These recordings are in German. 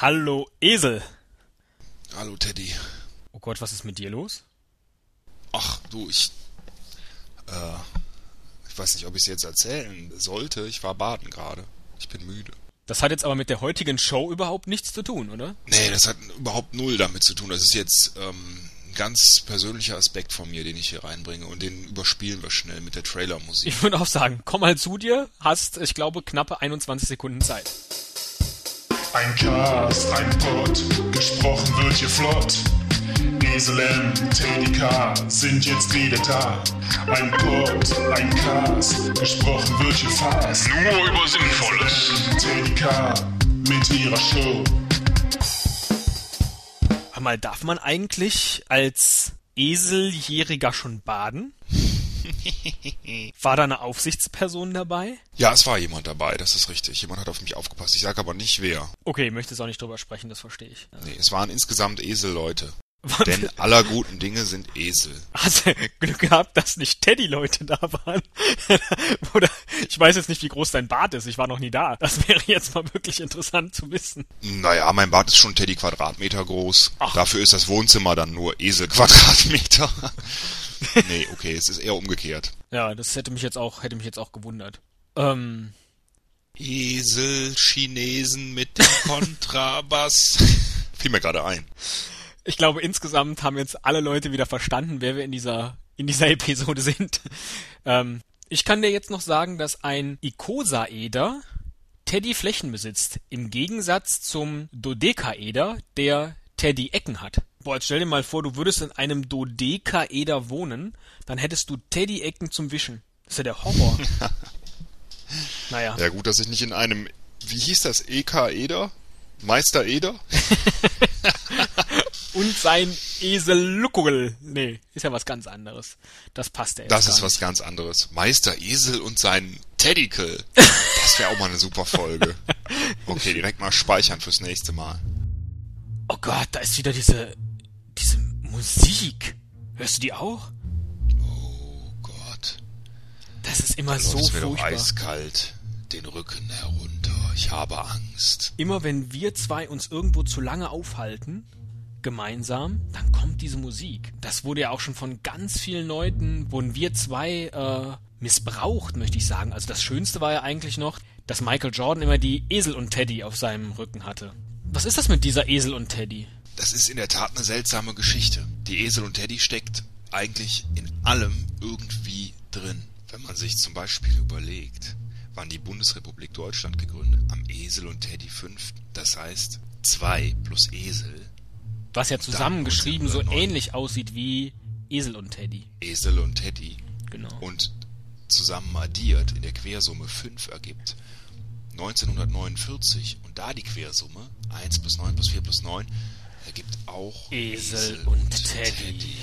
Hallo Esel. Hallo Teddy. Oh Gott, was ist mit dir los? Ach du, ich. Äh, ich weiß nicht, ob ich es jetzt erzählen sollte. Ich war baden gerade. Ich bin müde. Das hat jetzt aber mit der heutigen Show überhaupt nichts zu tun, oder? Nee, das hat überhaupt null damit zu tun. Das ist jetzt ähm, ein ganz persönlicher Aspekt von mir, den ich hier reinbringe und den überspielen wir schnell mit der Trailermusik. Ich würde auch sagen, komm mal zu dir, hast, ich glaube, knappe 21 Sekunden Zeit. Ein Cast, ein Pod, gesprochen wird hier flott. Esel M, Teddy K sind jetzt wieder da. Ein Pod, ein Cast, gesprochen wird hier fast. Nur über Sinnvolles. Teddy K mit ihrer Show. Hör mal, darf man eigentlich als Eseljähriger schon baden? War da eine Aufsichtsperson dabei? Ja, es war jemand dabei, das ist richtig. Jemand hat auf mich aufgepasst. Ich sage aber nicht wer. Okay, möchtest auch nicht drüber sprechen, das verstehe ich. Nee, es waren insgesamt Eselleute. Denn aller guten Dinge sind Esel. Hast du Glück gehabt, dass nicht Teddy-Leute da waren? Oder ich weiß jetzt nicht, wie groß dein Bart ist. Ich war noch nie da. Das wäre jetzt mal wirklich interessant zu wissen. Naja, mein Bad ist schon Teddy Quadratmeter groß. Ach. Dafür ist das Wohnzimmer dann nur Esel Quadratmeter. nee, okay, es ist eher umgekehrt. Ja, das hätte mich jetzt auch, hätte mich jetzt auch gewundert. Ähm, Esel, Chinesen mit dem Kontrabass. Fiel mir gerade ein. Ich glaube, insgesamt haben jetzt alle Leute wieder verstanden, wer wir in dieser, in dieser Episode sind. Ähm, ich kann dir jetzt noch sagen, dass ein Icosaeder Teddy Flächen besitzt. Im Gegensatz zum Dodekaeder, der Teddy Ecken hat. Boah, jetzt stell dir mal vor, du würdest in einem Dodekaeder wohnen, dann hättest du Teddy Ecken zum Wischen. Das ist ja der Horror. naja. Ja gut, dass ich nicht in einem, wie hieß das, EK Eder? Und sein Eseluckel. Nee, ist ja was ganz anderes. Das passt ja jetzt Das ist was ganz anderes. Meister Esel und sein Teddykel. Das wäre auch mal eine super Folge. Okay, direkt mal speichern fürs nächste Mal. Oh Gott, da ist wieder diese, diese Musik. Hörst du die auch? Oh Gott. Das ist immer so es wird auch furchtbar. eiskalt. Den Rücken herunter. Ich habe Angst. Immer wenn wir zwei uns irgendwo zu lange aufhalten, gemeinsam, dann kommt diese Musik. Das wurde ja auch schon von ganz vielen Leuten, wurden wir zwei äh, missbraucht, möchte ich sagen. Also das Schönste war ja eigentlich noch, dass Michael Jordan immer die Esel und Teddy auf seinem Rücken hatte. Was ist das mit dieser Esel und Teddy? Das ist in der Tat eine seltsame Geschichte. Die Esel und Teddy steckt eigentlich in allem irgendwie drin. Wenn man sich zum Beispiel überlegt, wann die Bundesrepublik Deutschland gegründet, am Esel und Teddy 5. Das heißt, zwei plus Esel, Was ja zusammengeschrieben so 1909. ähnlich aussieht wie Esel und Teddy. Esel und Teddy Genau. und zusammen addiert in der Quersumme 5 ergibt 1949 und da die Quersumme 1 plus 9 plus 4 plus 9 ergibt auch Esel und Teddy.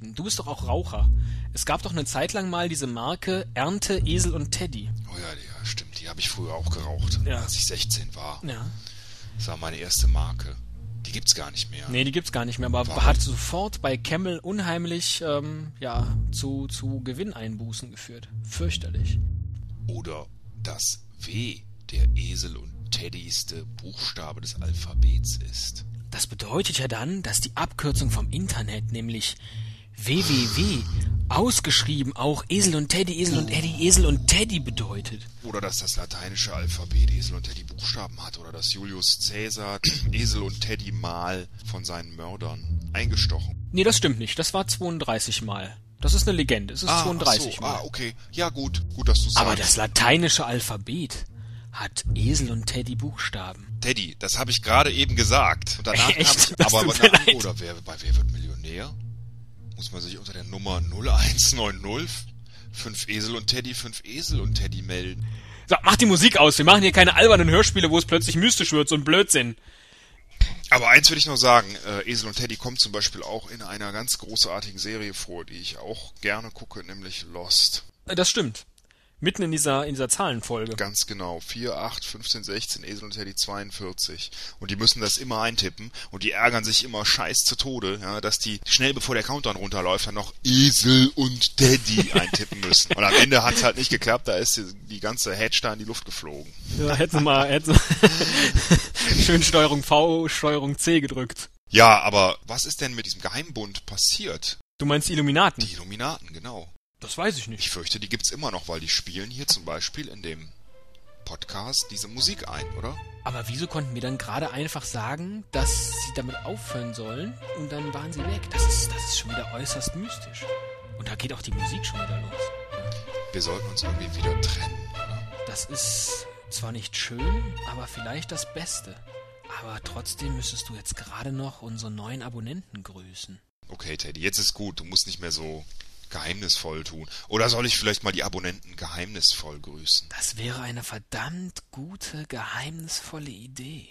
Du bist doch auch Raucher. Es gab doch eine Zeit lang mal diese Marke Ernte Esel und Teddy. Oh ja, ja, stimmt. Die habe ich früher auch geraucht, Ja. als ich 16 war. Ja. Das war meine erste Marke. Die gibt's gar nicht mehr. Nee, die gibt's gar nicht mehr, aber Warum? hat sofort bei Camel unheimlich ähm, ja, zu, zu Gewinneinbußen geführt. Fürchterlich. Oder das W der Esel und Teddyste Buchstabe des Alphabets ist. Das bedeutet ja dann, dass die Abkürzung vom Internet, nämlich www, ausgeschrieben auch Esel und Teddy, Esel und Eddie, Esel und Teddy bedeutet. Oder dass das lateinische Alphabet Esel und Teddy Buchstaben hat. Oder dass Julius Caesar Esel und Teddy mal von seinen Mördern eingestochen. Nee, das stimmt nicht. Das war 32 Mal. Das ist eine Legende. Es ist 32 ach so, Mal. ah, okay. Ja, gut. Gut, dass du sagst. Aber das lateinische Alphabet hat Esel und Teddy Buchstaben. Teddy, das habe ich gerade eben gesagt. Und danach Echt? Das aber aber mir na, leid. oder wer bei Wer wird Millionär? Muss man sich unter der Nummer 0190 fünf Esel und Teddy, fünf Esel und Teddy melden. So, mach die Musik aus. Wir machen hier keine albernen Hörspiele, wo es plötzlich mystisch wird, so ein Blödsinn. Aber eins will ich noch sagen, äh, Esel und Teddy kommt zum Beispiel auch in einer ganz großartigen Serie vor, die ich auch gerne gucke, nämlich Lost. Äh, Das stimmt. Mitten in dieser, in dieser Zahlenfolge. Ganz genau. 4, 8, 15, 16, Esel und Teddy 42. Und die müssen das immer eintippen und die ärgern sich immer scheiß zu Tode, ja, dass die schnell bevor der Countdown runterläuft dann noch Esel und Teddy eintippen müssen. Und am Ende hat's halt nicht geklappt, da ist die, die ganze Hedge da in die Luft geflogen. Ja, hätten sie mal, hätten schön Steuerung V, Steuerung C gedrückt. Ja, aber was ist denn mit diesem Geheimbund passiert? Du meinst die Illuminaten? Die Illuminaten, genau. Das weiß ich nicht. Ich fürchte, die gibt's immer noch, weil die spielen hier zum Beispiel in dem Podcast diese Musik ein, oder? Aber wieso konnten wir dann gerade einfach sagen, dass sie damit aufhören sollen und dann waren sie weg? Das ist, das ist schon wieder äußerst mystisch. Und da geht auch die Musik schon wieder los. Wir sollten uns irgendwie wieder trennen, oder? Das ist zwar nicht schön, aber vielleicht das Beste. Aber trotzdem müsstest du jetzt gerade noch unsere neuen Abonnenten grüßen. Okay, Teddy, jetzt ist gut. Du musst nicht mehr so geheimnisvoll tun. Oder soll ich vielleicht mal die Abonnenten geheimnisvoll grüßen? Das wäre eine verdammt gute, geheimnisvolle Idee.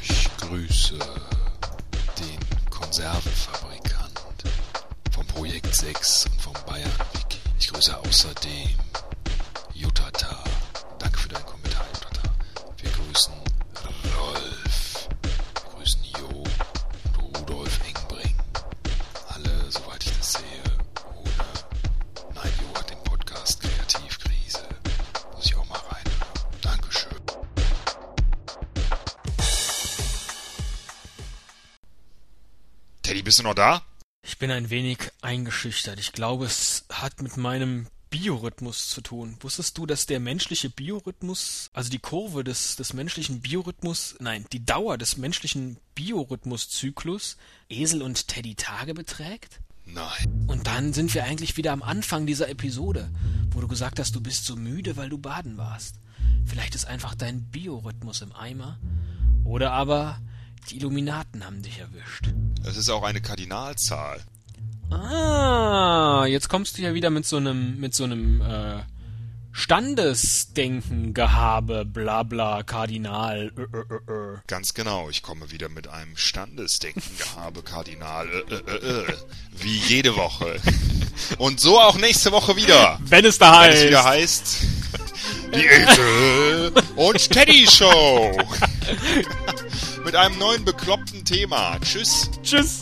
Ich grüße den Konservenfabrikant vom Projekt 6 und vom Bayern Wiki. Ich grüße außerdem Bist du noch da? Ich bin ein wenig eingeschüchtert. Ich glaube, es hat mit meinem Biorhythmus zu tun. Wusstest du, dass der menschliche Biorhythmus, also die Kurve des, des menschlichen Biorhythmus, nein, die Dauer des menschlichen Biorhythmuszyklus Esel und Teddy Tage beträgt? Nein. Und dann sind wir eigentlich wieder am Anfang dieser Episode, wo du gesagt hast, du bist so müde, weil du baden warst. Vielleicht ist einfach dein Biorhythmus im Eimer. Oder aber die Illuminaten haben dich erwischt. Es ist auch eine Kardinalzahl. Ah, jetzt kommst du ja wieder mit so einem, mit so einem äh, Standesdenken, Gehabe, bla bla, Kardinal. Ö, ö, ö, ö. Ganz genau, ich komme wieder mit einem Standesdenken, Gehabe, Kardinal, äh, äh, äh, wie jede Woche. Und so auch nächste Woche wieder. Wenn es da Wenn es heißt. wieder heißt, die Esel und Teddy Show. mit einem neuen bekloppten Thema. Tschüss. Tschüss.